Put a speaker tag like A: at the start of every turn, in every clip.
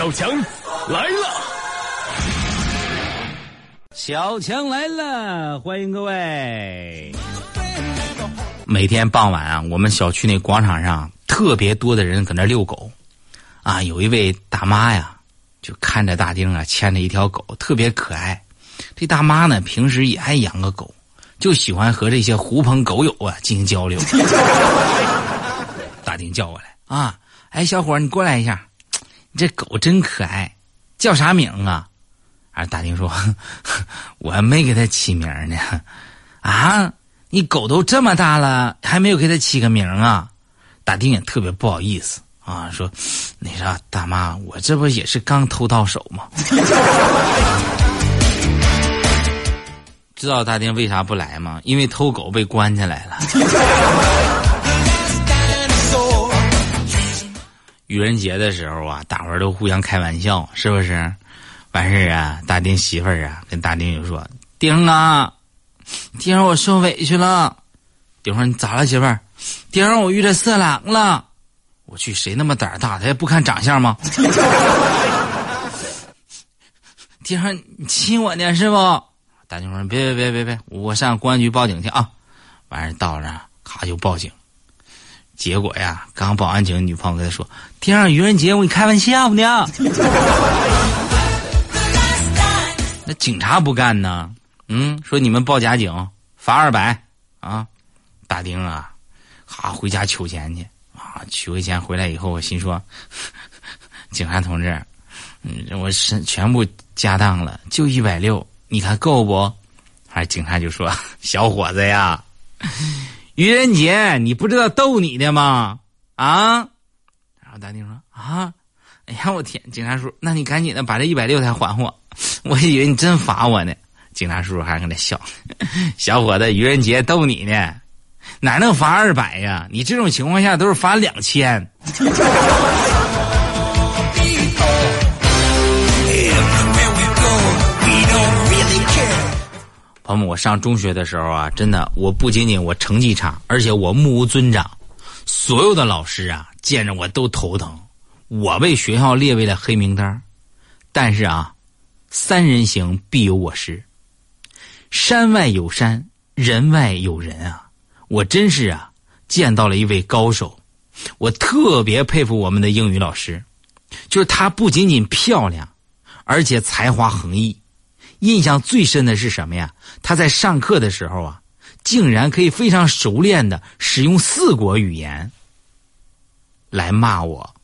A: 小强来了，
B: 小强来了，欢迎各位。每天傍晚啊，我们小区那广场上特别多的人搁那遛狗，啊，有一位大妈呀，就看着大丁啊牵着一条狗，特别可爱。这大妈呢，平时也爱养个狗，就喜欢和这些狐朋狗友啊进行交流。大丁叫过来啊，哎，小伙你过来一下，这狗真可爱，叫啥名啊？啊，大丁说，我没给它起名呢。啊，你狗都这么大了，还没有给它起个名啊？大丁也特别不好意思啊，说，那啥，大妈，我这不也是刚偷到手吗？知道大丁为啥不来吗？因为偷狗被关起来了。愚人节的时候啊，大伙儿都互相开玩笑，是不是？完事儿啊，大丁媳妇儿啊跟大丁就说：“丁啊，丁儿我受委屈了。”丁说：“你咋了，媳妇儿？”丁儿我遇着色狼了。我去，谁那么胆儿大？他也不看长相吗？丁儿，你亲我呢是不？大丁说：“别别别别别，我上公安局报警去啊！”完事到那，咔就报警。结果呀，刚报完警，女朋友跟他说：“天上，愚人节我跟你开玩笑呢。”那警察不干呢？嗯，说你们报假警，罚二百啊！大丁啊，哈回家取钱去啊！取回钱回来以后，我心说：“ 警察同志，嗯，我是全部加当了，就一百六。”你看够不？还警察就说：“ 小伙子呀，愚人节你不知道逗你的吗？啊？”然后大丁说：“啊，哎呀，我天！”警察叔，那你赶紧的把这一百六才还我。我以为你真罚我呢。警察叔叔还搁那笑：“ 小伙子，愚人节逗你呢，哪能罚二百呀？你这种情况下都是罚两千。” 朋友们，我上中学的时候啊，真的，我不仅仅我成绩差，而且我目无尊长，所有的老师啊见着我都头疼，我被学校列为了黑名单。但是啊，三人行必有我师，山外有山，人外有人啊！我真是啊见到了一位高手，我特别佩服我们的英语老师，就是她不仅仅漂亮，而且才华横溢。印象最深的是什么呀？他在上课的时候啊，竟然可以非常熟练的使用四国语言来骂我。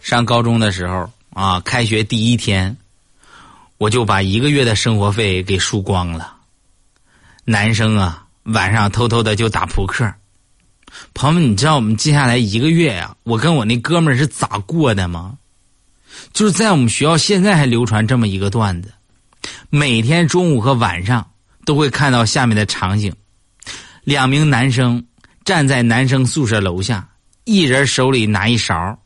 B: 上高中的时候啊，开学第一天，我就把一个月的生活费给输光了。男生啊，晚上偷偷的就打扑克。朋友们，你知道我们接下来一个月呀，我跟我那哥们儿是咋过的吗？就是在我们学校现在还流传这么一个段子：每天中午和晚上都会看到下面的场景，两名男生站在男生宿舍楼下，一人手里拿一勺，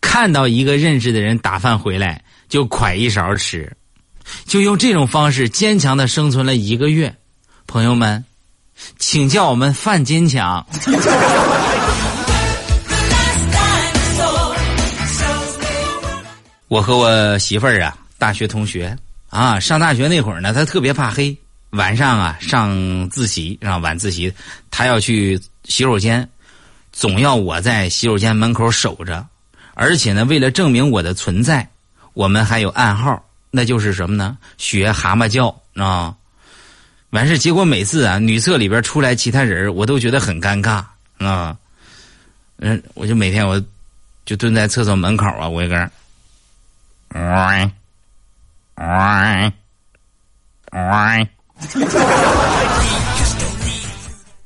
B: 看到一个认识的人打饭回来就㧟一勺吃，就用这种方式坚强的生存了一个月。朋友们。请叫我们范坚强。我和我媳妇儿啊，大学同学啊，上大学那会儿呢，她特别怕黑，晚上啊上自习，然后晚自习，她要去洗手间，总要我在洗手间门口守着，而且呢，为了证明我的存在，我们还有暗号，那就是什么呢？学蛤蟆叫啊。完事，结果每次啊，女厕里边出来其他人，我都觉得很尴尬啊。嗯，我就每天我就蹲在厕所门口啊，我一个人，喂，喂，喂。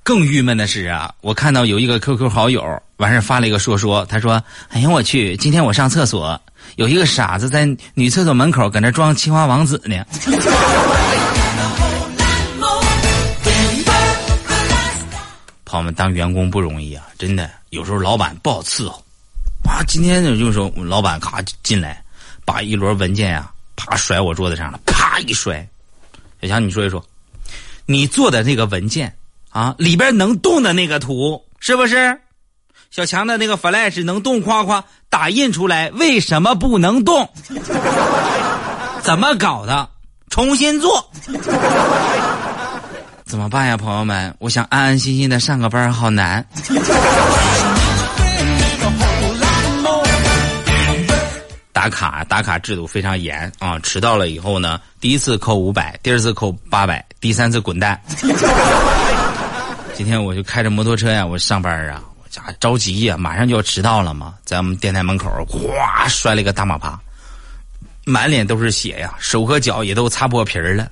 B: 更郁闷的是啊，我看到有一个 QQ 好友，完事发了一个说说，他说：“哎呀，我去，今天我上厕所，有一个傻子在女厕所门口搁那装青蛙王子呢。”朋友们，当员工不容易啊，真的。有时候老板不好伺候，啊，今天呢就是说老板咔进来，把一摞文件呀，啪甩我桌子上了，啪一摔。小强，你说一说，你做的那个文件啊，里边能动的那个图是不是？小强的那个 Flash 能动夸夸打印出来，为什么不能动？怎么搞的？重新做。怎么办呀，朋友们？我想安安心心的上个班，好难。打卡打卡制度非常严啊！迟到了以后呢，第一次扣五百，第二次扣八百，第三次滚蛋。今天我就开着摩托车呀，我上班啊，我家着急呀，马上就要迟到了嘛，在我们电台门口，哗摔了一个大马趴，满脸都是血呀，手和脚也都擦破皮儿了。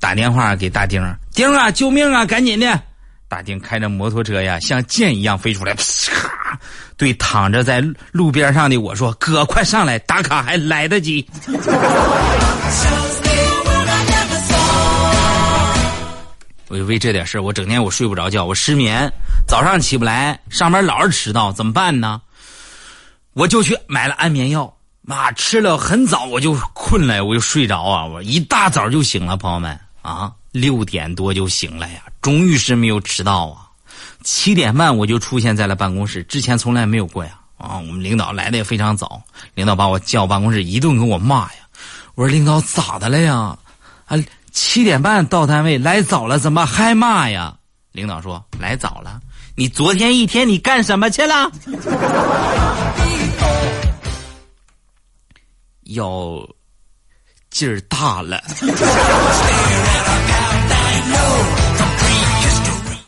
B: 打电话给大丁，丁啊，救命啊，赶紧的！大丁开着摩托车呀，像箭一样飞出来，啪！对躺着在路边上的我说：“哥，快上来，打卡还来得及。”我就为这点事我整天我睡不着觉，我失眠，早上起不来，上班老是迟到，怎么办呢？我就去买了安眠药，妈吃了很早我就困了，我就睡着啊，我一大早就醒了，朋友们啊，六点多就醒了呀，终于是没有迟到啊，七点半我就出现在了办公室，之前从来没有过呀，啊，我们领导来的也非常早，领导把我叫办公室一顿给我骂呀，我说领导咋的了呀？啊。七点半到单位，来早了怎么还骂呀？领导说来早了，你昨天一天你干什么去了？要劲儿大了。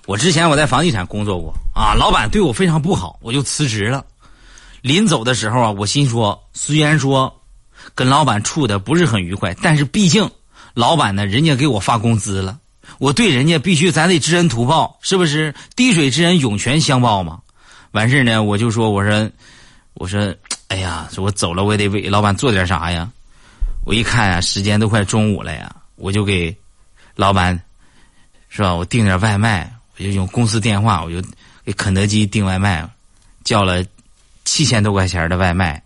B: 我之前我在房地产工作过啊，老板对我非常不好，我就辞职了。临走的时候啊，我心说，虽然说跟老板处的不是很愉快，但是毕竟。老板呢？人家给我发工资了，我对人家必须咱得知恩图报，是不是？滴水之恩，涌泉相报嘛。完事呢，我就说，我说，我说，哎呀，说我走了，我也得为老板做点啥呀。我一看啊，时间都快中午了呀，我就给老板，是吧？我订点外卖，我就用公司电话，我就给肯德基订外卖，叫了七千多块钱的外卖，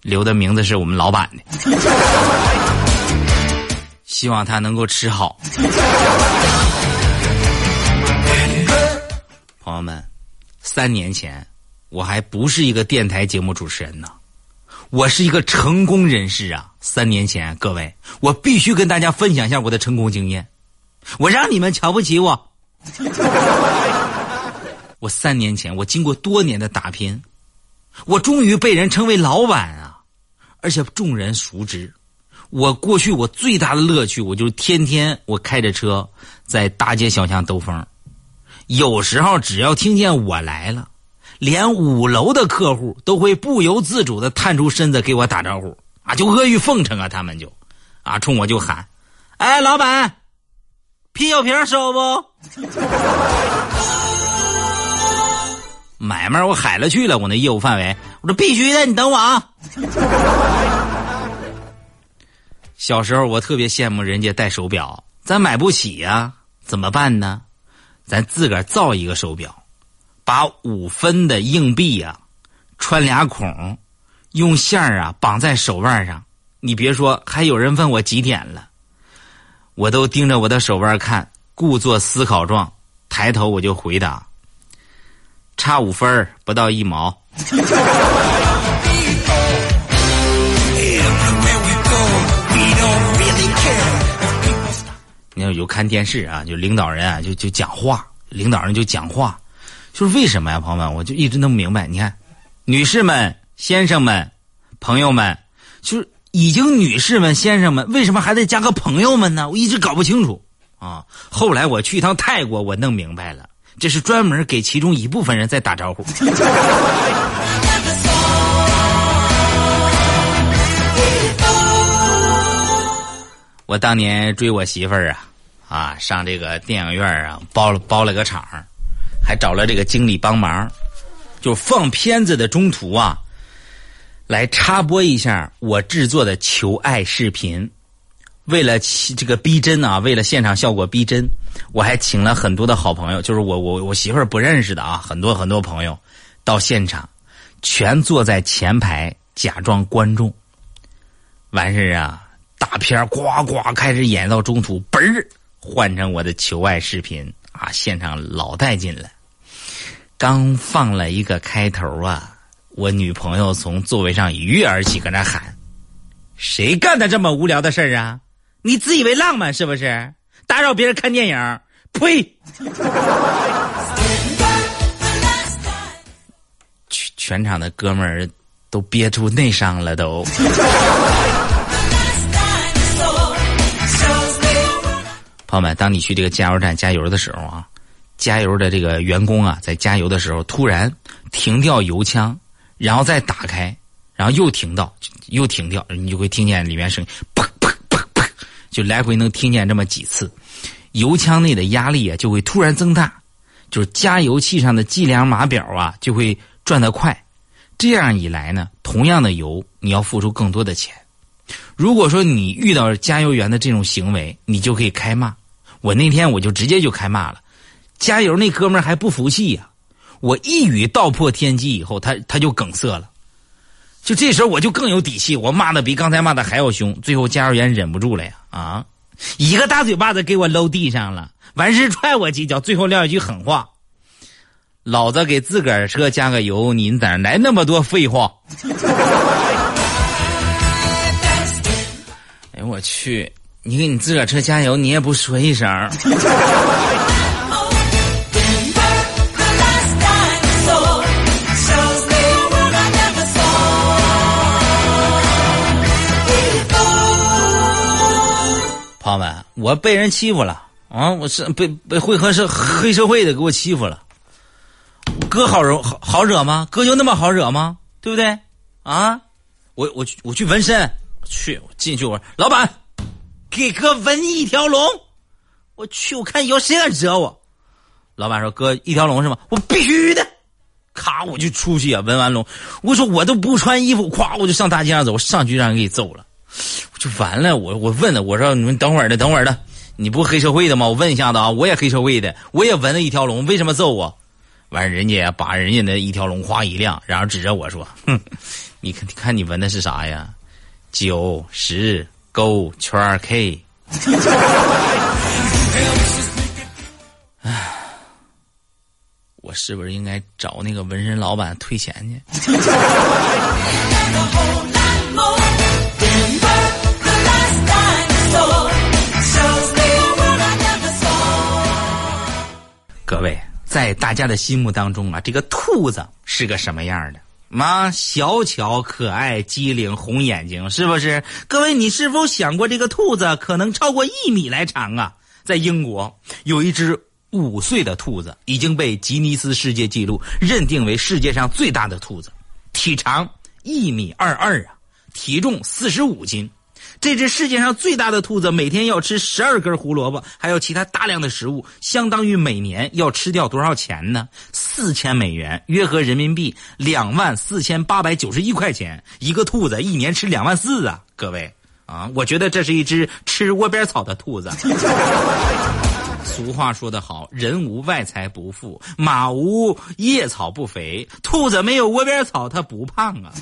B: 留的名字是我们老板的。希望他能够吃好。朋友们，三年前我还不是一个电台节目主持人呢，我是一个成功人士啊！三年前，各位，我必须跟大家分享一下我的成功经验。我让你们瞧不起我。我三年前，我经过多年的打拼，我终于被人称为老板啊，而且众人熟知。我过去我最大的乐趣，我就是天天我开着车在大街小巷兜风。有时候只要听见我来了，连五楼的客户都会不由自主的探出身子给我打招呼啊，就阿谀奉承啊，他们就啊冲我就喊：“哎，老板，啤酒瓶收不？” 买卖我海了去了，我那业务范围，我说必须的，你等我啊。小时候我特别羡慕人家戴手表，咱买不起呀，怎么办呢？咱自个儿造一个手表，把五分的硬币呀穿俩孔，用线儿啊绑在手腕上。你别说，还有人问我几点了，我都盯着我的手腕看，故作思考状，抬头我就回答：差五分不到一毛。你要有看电视啊，就领导人啊，就就讲话，领导人就讲话，就是为什么呀，朋友们，我就一直弄不明白。你看，女士们、先生们、朋友们，就是已经女士们、先生们，为什么还得加个朋友们呢？我一直搞不清楚啊。后来我去一趟泰国，我弄明白了，这是专门给其中一部分人在打招呼。我当年追我媳妇儿啊，啊，上这个电影院啊，包了包了个场，还找了这个经理帮忙，就放片子的中途啊，来插播一下我制作的求爱视频。为了这个逼真啊，为了现场效果逼真，我还请了很多的好朋友，就是我我我媳妇儿不认识的啊，很多很多朋友到现场，全坐在前排假装观众，完事啊。大片呱呱开始演到中途，嘣儿换成我的求爱视频！啊，现场老带劲了。刚放了一个开头啊，我女朋友从座位上一跃而起，搁那喊：“谁干的这么无聊的事儿啊？你自以为浪漫是不是？打扰别人看电影？呸！”全全场的哥们儿都憋出内伤了，都。朋友们，当你去这个加油站加油的时候啊，加油的这个员工啊，在加油的时候突然停掉油枪，然后再打开，然后又停到，又停掉，你就会听见里面声音砰砰砰砰，就来回能听见这么几次，油枪内的压力啊就会突然增大，就是加油器上的计量码表啊就会转得快，这样一来呢，同样的油你要付出更多的钱。如果说你遇到加油员的这种行为，你就可以开骂。我那天我就直接就开骂了，加油那哥们还不服气呀！我一语道破天机以后，他他就梗塞了。就这时候我就更有底气，我骂的比刚才骂的还要凶。最后加油员忍不住了呀，啊，一个大嘴巴子给我搂地上了，完事踹我几脚，最后撂一句狠话：“老子给自个儿车加个油，你哪来那么多废话？” 哎我去！你给你自个儿车加油，你也不说一声。我被人欺负了啊！我是被被会合社黑社会的给我欺负了。哥好惹好好惹吗？哥就那么好惹吗？对不对？啊！我我去我去纹身，去我进去我老板。给哥纹一条龙，我去！我看以后谁敢惹我。老板说：“哥，一条龙是吗？我必须的。”咔，我就出去啊！纹完龙，我说我都不穿衣服，咵，我就上大街上走，我上去让人给揍了，就完了。我我问了，我说你们等会儿的，等会儿的，你不黑社会的吗？我问一下子啊，我也黑社会的，我也纹了一条龙，为什么揍我？完，人家把人家那一条龙哗一亮，然后指着我说：“哼，你看，你看你纹的是啥呀？九十。”勾圈 K，唉，我是不是应该找那个纹身老板退钱去？各位，在大家的心目当中啊，这个兔子是个什么样的？妈，小巧可爱、机灵、红眼睛，是不是？各位，你是否想过，这个兔子可能超过一米来长啊？在英国，有一只五岁的兔子已经被吉尼斯世界纪录认定为世界上最大的兔子，体长一米二二啊，体重四十五斤。这只世界上最大的兔子每天要吃十二根胡萝卜，还有其他大量的食物，相当于每年要吃掉多少钱呢？四千美元，约合人民币两万四千八百九十一块钱。一个兔子一年吃两万四啊！各位啊，我觉得这是一只吃窝边草的兔子。俗话说得好，人无外财不富，马无夜草不肥，兔子没有窝边草它不胖啊。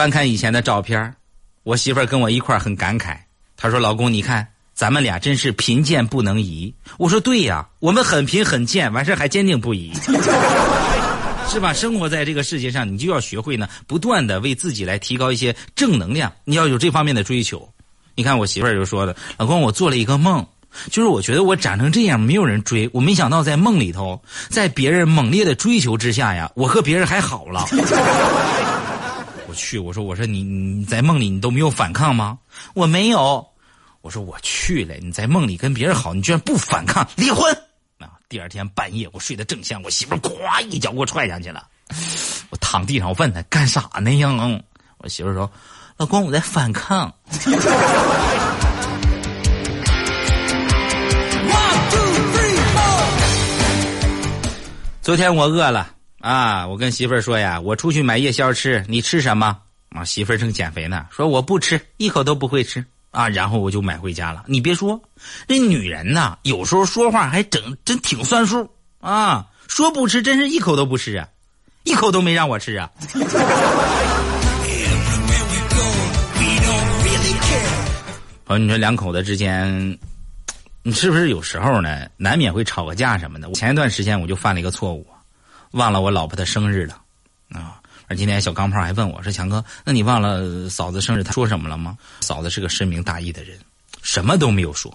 B: 翻看以前的照片我媳妇儿跟我一块儿很感慨。她说：“老公，你看咱们俩真是贫贱不能移。”我说：“对呀，我们很贫很贱，完事还坚定不移，是吧？生活在这个世界上，你就要学会呢，不断的为自己来提高一些正能量。你要有这方面的追求。你看我媳妇儿就说的：“老公，我做了一个梦，就是我觉得我长成这样没有人追，我没想到在梦里头，在别人猛烈的追求之下呀，我和别人还好了。”我去，我说，我说你你在梦里你都没有反抗吗？我没有。我说我去了，你在梦里跟别人好，你居然不反抗，离婚啊！第二天半夜我睡得正香，我媳妇咵一脚给我踹下去了。我躺地上，我问他干啥呢呀？我媳妇说，老公我在反抗。昨天我饿了。啊！我跟媳妇儿说呀，我出去买夜宵吃，你吃什么？啊，媳妇儿正减肥呢，说我不吃，一口都不会吃啊。然后我就买回家了。你别说，这女人呐，有时候说话还整真挺算数啊。说不吃，真是一口都不吃啊，一口都没让我吃啊。朋友，你说两口子之间，你是不是有时候呢，难免会吵个架什么的？前一段时间我就犯了一个错误，忘了我老婆的生日了啊。而今天小钢炮还问我说：“强哥，那你忘了嫂子生日，他说什么了吗？”嫂子是个深明大义的人，什么都没有说。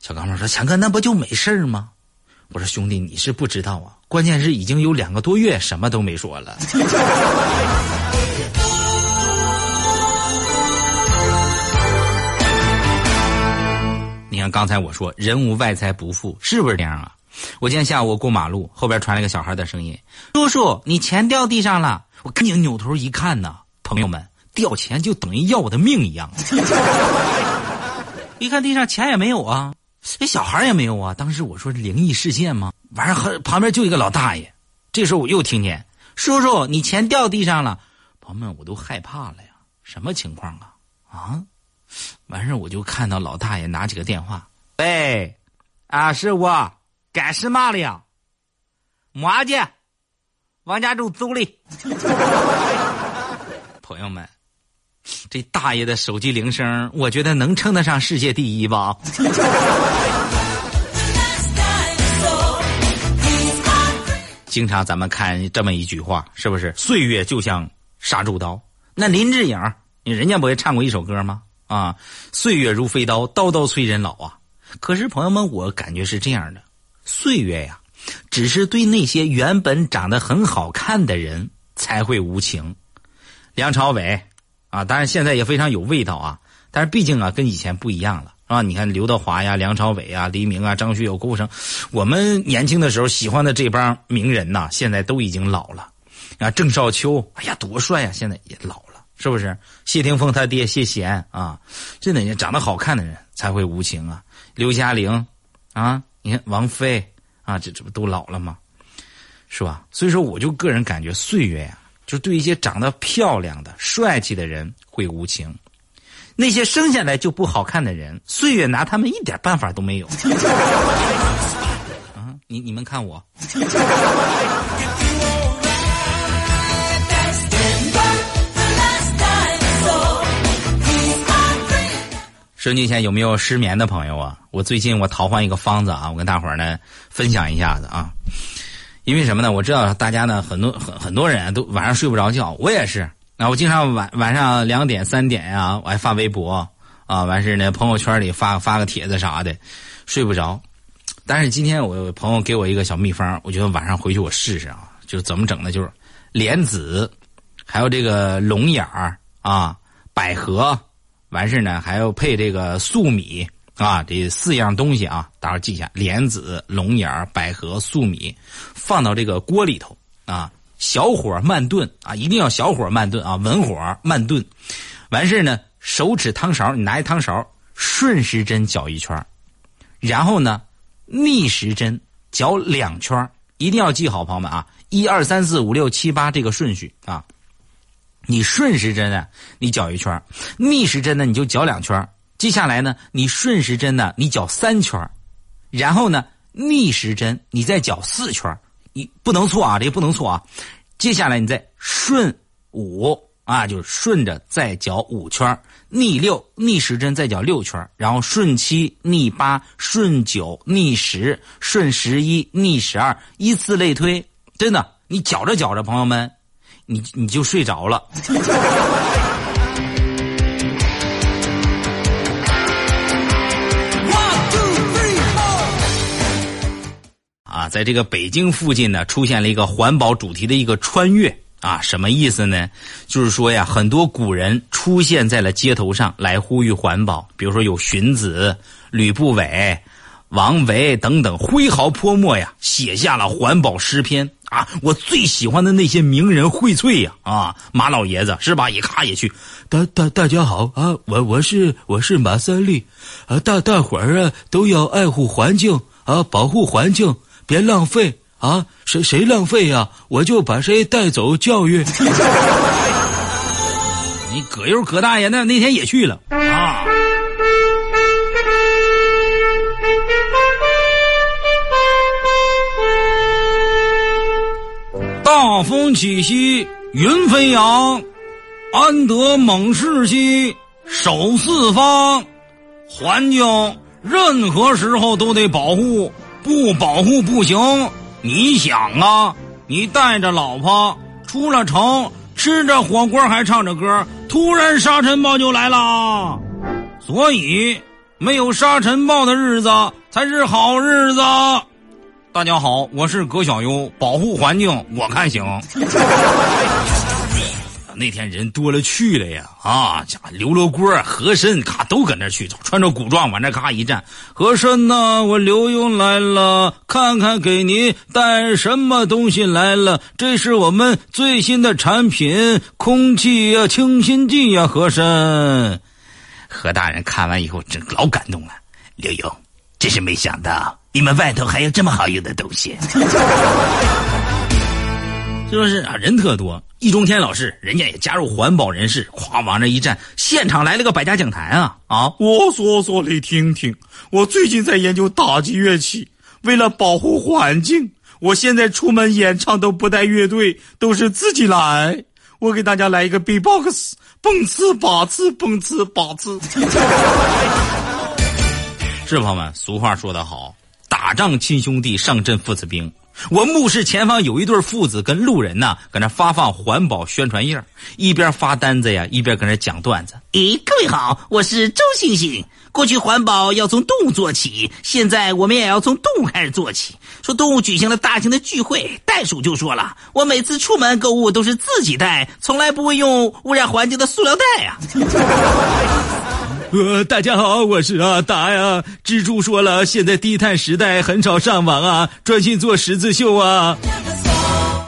B: 小钢炮说：“强哥，那不就没事吗？”我说：“兄弟，你是不知道啊，关键是已经有两个多月什么都没说了。”你看刚才我说人无外财不富，是不是这样啊？我今天下午我过马路，后边传来个小孩的声音：“叔叔，你钱掉地上了。”我赶紧扭头一看呐，朋友们，掉钱就等于要我的命一样。一看地上钱也没有啊，那小孩也没有啊。当时我说灵异事件吗？完事儿旁边就一个老大爷。这时候我又听见：“叔叔，你钱掉地上了。”朋友们，我都害怕了呀，什么情况啊？啊？完事儿我就看到老大爷拿起个电话：“喂，啊，是我。”干什么了呀？么去？王家洲走了。朋友们，这大爷的手机铃声，我觉得能称得上世界第一吧。经常咱们看这么一句话，是不是？岁月就像杀猪刀。那林志颖，人家不也唱过一首歌吗？啊，岁月如飞刀，刀刀催人老啊。可是朋友们，我感觉是这样的。岁月呀，只是对那些原本长得很好看的人才会无情。梁朝伟啊，当然现在也非常有味道啊，但是毕竟啊，跟以前不一样了，是吧？你看刘德华呀、梁朝伟啊、黎明啊、张学友、郭富城，我们年轻的时候喜欢的这帮名人呐，现在都已经老了。啊，郑少秋，哎呀，多帅呀！现在也老了，是不是？谢霆锋他爹谢贤啊，真的长得好看的人才会无情啊。刘嘉玲啊。你看王菲啊，这这不都老了吗？是吧？所以说，我就个人感觉，岁月呀，就对一些长得漂亮的、帅气的人会无情；那些生下来就不好看的人，岁月拿他们一点办法都没有。啊，你你们看我。收机前有没有失眠的朋友啊？我最近我淘换一个方子啊，我跟大伙儿呢分享一下子啊。因为什么呢？我知道大家呢很多很很多人都晚上睡不着觉，我也是。那我经常晚晚上两点三点呀，我还发微博啊，完事呢朋友圈里发发个帖子啥的，睡不着。但是今天我朋友给我一个小秘方，我觉得晚上回去我试试啊，就怎么整呢？就是莲子，还有这个龙眼儿啊，百合。完事呢，还要配这个粟米啊，这四样东西啊，大家记一下：莲子、龙眼、百合、粟米，放到这个锅里头啊，小火慢炖啊，一定要小火慢炖啊，文火慢炖。完事呢，手指汤勺，你拿一汤勺，顺时针搅一圈然后呢，逆时针搅两圈一定要记好，朋友们啊，一二三四五六七八这个顺序啊。你顺时针呢，你搅一圈逆时针呢，你就搅两圈接下来呢，你顺时针呢，你搅三圈然后呢，逆时针你再搅四圈你不能错啊，这不能错啊。接下来你再顺五啊，就是顺着再搅五圈逆六，逆时针再搅六圈然后顺七，逆八，顺九，逆十，顺十一，逆十二，依次类推。真的，你搅着搅着，朋友们。你你就睡着了。啊，在这个北京附近呢，出现了一个环保主题的一个穿越啊，什么意思呢？就是说呀，很多古人出现在了街头上来呼吁环保，比如说有荀子、吕不韦。王维等等挥毫泼墨呀，写下了环保诗篇啊！我最喜欢的那些名人荟萃呀啊！马老爷子是吧？也咔也去，大大大家好啊！我我是我是马三立啊！大大伙儿啊都要爱护环境啊，保护环境，别浪费啊！谁谁浪费呀，我就把谁带走教育。你葛优葛大爷那那天也去了啊。风起兮云飞扬，安得猛士兮守四方。环境任何时候都得保护，不保护不行。你想啊，你带着老婆出了城，吃着火锅还唱着歌，突然沙尘暴就来了。所以，没有沙尘暴的日子才是好日子。大家好，我是葛小优，保护环境我看行。那天人多了去了呀，啊，家刘罗锅、和珅咔都搁那去，穿着古装往那咔一站。和珅呐，我刘墉来了，看看给您带什么东西来了。这是我们最新的产品，空气呀，清新剂呀。和珅，何大人看完以后真老感动了。刘墉，真是没想到你们外头还有这么好用的东西。是不是啊？人特多，易中天老师人家也加入环保人士，咵往那一站，现场来了个百家讲坛啊啊！
A: 我说说你听听，我最近在研究打击乐器，为了保护环境，我现在出门演唱都不带乐队，都是自己来。我给大家来一个 B-box，蹦次把次，蹦次把次。
B: 是朋友们，俗话说得好，打仗亲兄弟，上阵父子兵。我目视前方有一对父子跟路人呢，搁那发放环保宣传页，一边发单子呀，一边搁那讲段子。
C: 咦，各位好，我是周星星。过去环保要从动物做起，现在我们也要从动物开始做起。说动物举行了大型的聚会，袋鼠就说了：“我每次出门购物都是自己带，从来不会用污染环境的塑料袋呀。”
A: 呃，大家好，我是阿达呀。蜘蛛说了，现在低碳时代很少上网啊，专心做十字绣啊。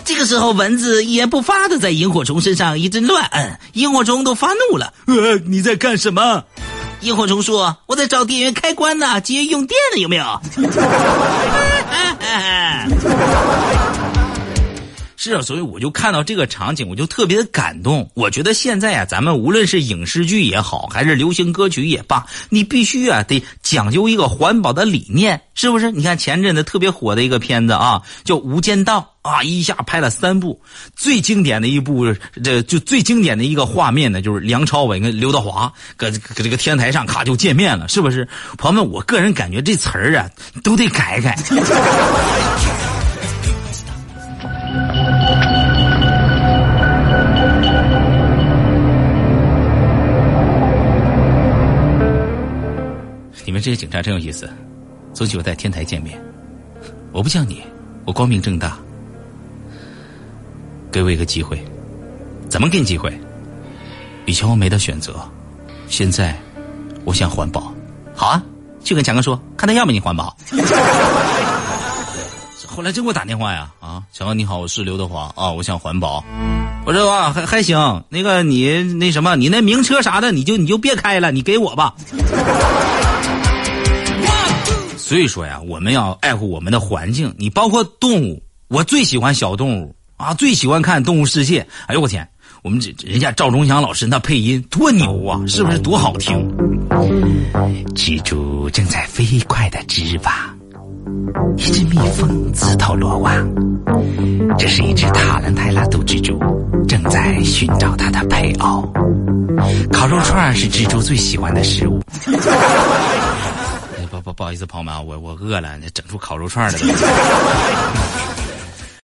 C: 这个时候，蚊子一言不发的在萤火虫身上一阵乱摁，萤火虫都发怒了。
A: 呃，你在干什么？
C: 萤火虫说：“我在找电源开关呢，节约用电了，有没有？”
B: 是啊，所以我就看到这个场景，我就特别的感动。我觉得现在啊，咱们无论是影视剧也好，还是流行歌曲也罢，你必须啊得讲究一个环保的理念，是不是？你看前阵子特别火的一个片子啊，叫《无间道》啊，一下拍了三部，最经典的一部，这就最经典的一个画面呢，就是梁朝伟跟刘德华搁搁这个天台上咔就见面了，是不是？朋友们，我个人感觉这词儿啊都得改改。这些警察真有意思，总喜欢在天台见面。我不像你，我光明正大。给我一个机会，怎么给你机会？以前我没得选择，现在我想环保。好啊，去跟强哥说，看他要不要你环保。后来真给我打电话呀！啊，强哥你好，我是刘德华啊，我想环保。我说啊，还还行，那个你那什么，你那名车啥的，你就你就别开了，你给我吧。所以说呀，我们要爱护我们的环境。你包括动物，我最喜欢小动物啊，最喜欢看《动物世界》。哎呦我天，我们这人家赵忠祥老师那配音多牛啊，是不是多好听？蜘蛛正在飞快的织网，一只蜜蜂自投罗网。这是一只塔兰泰拉毒蜘蛛，正在寻找它的配偶。烤肉串是蜘蛛最喜欢的食物。不不好意思，朋友们啊，我我饿了，整出烤肉串来了。